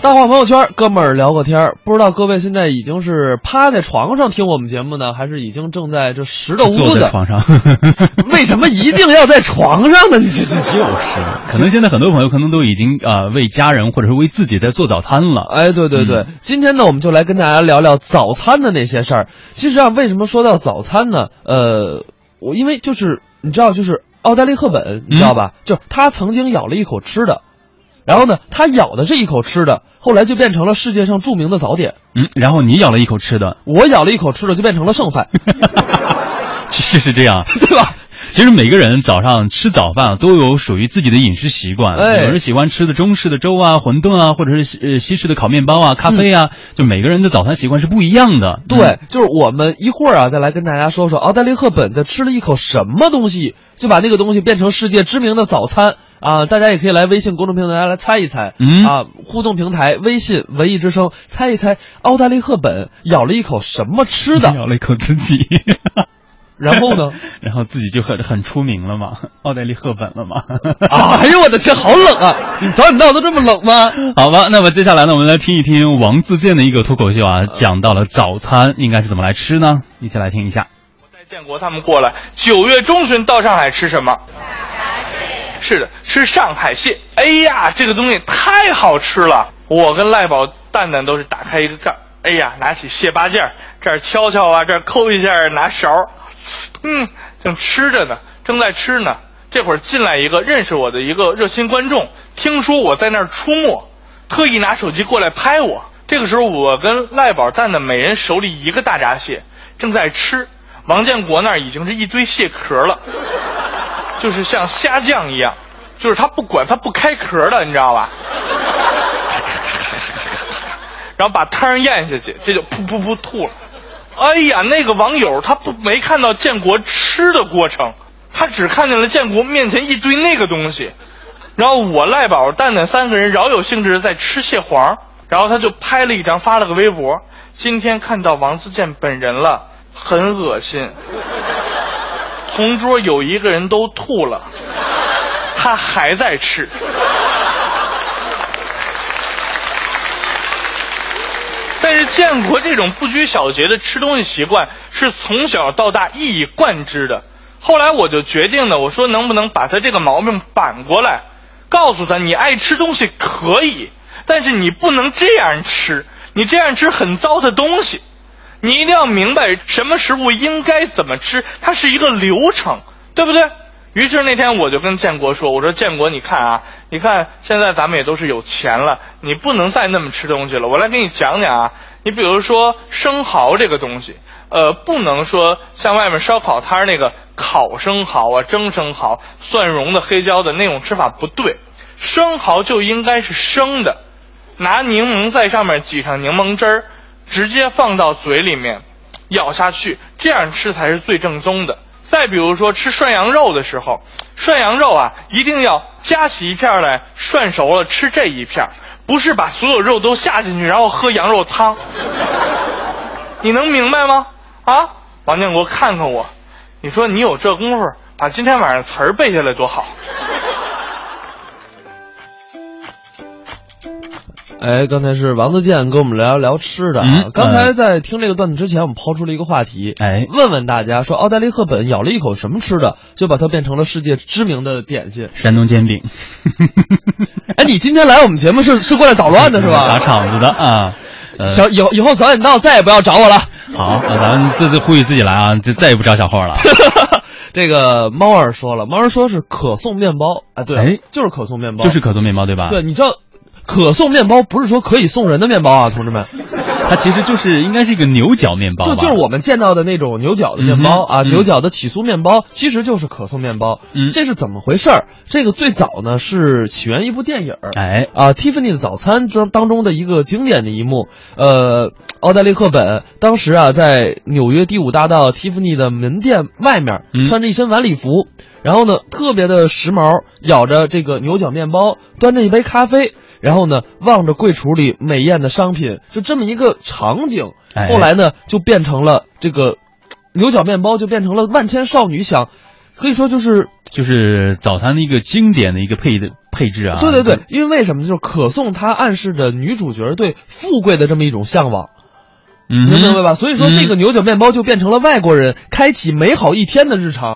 大话朋友圈，哥们儿聊个天儿。不知道各位现在已经是趴在床上听我们节目呢，还是已经正在这拾掇坐屋的？在床上，为什么一定要在床上呢？你这这这就是，可能现在很多朋友可能都已经啊、呃为家人或者是为自己在做早餐了。哎，对对对，嗯今天呢，我们就来跟大家聊聊早餐的那些事儿。其实啊，为什么说到早餐呢？呃，我因为就是你知道，就是奥黛丽·赫本，你知道吧？就是她曾经咬了一口吃的，然后呢，他咬的这一口吃的，后来就变成了世界上著名的早点。嗯，然后你咬了一口吃的，我咬了一口吃的，就变成了剩饭，其实是这样。对吧？其实每个人早上吃早饭啊都有属于自己的饮食习惯，哎有人喜欢吃的中式的粥啊、馄饨啊，或者是西呃西式的烤面包啊、咖啡啊，就每个人的早餐习惯是不一样的。对，就是我们一会儿啊，再来跟大家说说奥黛丽·赫本在吃了一口什么东西，就把那个东西变成世界知名的早餐啊！大家也可以来微信公众平台来猜一猜，嗯啊，互动平台微信文艺之声，猜一猜奥黛丽·赫本咬了一口什么吃的，咬了一口自己，然后呢？然后自己就很很出名了嘛，奥黛丽·赫本了嘛。哎呦我的天，好冷啊！你早点到都这么冷吗？好吧，那么接下来呢，我们来听一听王自健的一个脱口秀啊，讲到了早餐应该是怎么来吃呢？一起来听一下。我带建国他们过来，九月中旬到上海吃什么？是的，吃上海蟹。哎呀，这个东西太好吃了！我跟赖宝、蛋蛋都是打开一个盖，哎呀，拿起蟹八件，这儿敲敲啊，这儿抠一下，拿勺，嗯，正吃着呢，正在吃呢。这会儿进来一个认识我的一个热心观众，听说我在那儿出没，特意拿手机过来拍我。这个时候，我跟赖宝、蛋蛋每人手里一个大闸蟹，正在吃。王建国那儿已经是一堆蟹壳了，就是像虾酱一样，就是他不管他不开壳的，你知道吧？然后把汤咽下去，这就噗噗噗吐了。哎呀，那个网友他不没看到建国吃的过程，他只看见了建国面前一堆那个东西。然后我赖宝、蛋蛋三个人饶有兴致的在吃蟹黄，然后他就拍了一张发了个微博。今天看到王自健本人了，很恶心。同桌有一个人都吐了，他还在吃。但是建国这种不拘小节的吃东西习惯是从小到大一以贯之的。后来我就决定了，我说能不能把他这个毛病反过来，告诉他你爱吃东西可以，但是你不能这样吃，你这样吃很糟的东西。你一定要明白什么食物应该怎么吃，它是一个流程，对不对？于是那天我就跟建国说：“我说建国，你看啊，你看现在咱们也都是有钱了，你不能再那么吃东西了。我来给你讲讲啊，你比如说生蚝这个东西，呃，不能说像外面烧烤摊那个烤生蚝啊、蒸生蚝、蒜蓉的、黑椒的那种吃法不对，生蚝就应该是生的，拿柠檬在上面挤上柠檬汁儿，直接放到嘴里面，咬下去，这样吃才是最正宗的。再比如说吃涮羊肉的时候，涮羊肉啊，一定要夹起一片来，涮熟了吃这一片，不是把所有肉都下进去，然后喝羊肉汤。你能明白吗？啊，王建国，看看我，你说你有这功夫，把今天晚上词儿背下来多好。哎，刚才是王自健跟我们聊一聊吃的啊。嗯刚才在听这个段子之前，我们抛出了一个话题，哎问问大家说，奥黛丽·赫本咬了一口什么吃的，就把它变成了世界知名的点心。山东煎饼，哎，你今天来我们节目是是过来捣乱的是吧？砸？场子的啊。呃小以后以后早点到，再也不要找我了。好，那咱们这次呼吁自己来啊，就再也不找小霍了。这个猫儿说了，猫儿说是可颂面包，哎，对，哎就是可颂面包，就是可颂面包对吧？对，，你知道，可颂面包不是说可以送人的面包啊，同志们，它其实就是应该是一个牛角面包吧，就就是我们见到的那种牛角的面包、啊，牛角的起酥面包，其实就是可颂面包。嗯。这是怎么回事儿？这个最早呢是起源一部电影儿，哎，啊，《蒂芙尼的早餐》中当中的一个经典的一幕，呃，奥黛丽·赫本当时啊在纽约第五大道蒂芙尼的门店外面，嗯。穿着一身晚礼服，然后呢特别的时髦，咬着这个牛角面包，端着一杯咖啡，然后呢望着柜橱里美艳的商品，就这么一个场景。哎后来呢就变成了这个牛角面包，就变成了万千少女想。可以说就是就是早餐的一个经典的一个配的配置啊。对对对，因为为什么就是可颂它暗示着女主角对富贵的这么一种向往，嗯，能明白吧？所以说嗯这个牛角面包就变成了外国人开启美好一天的日常。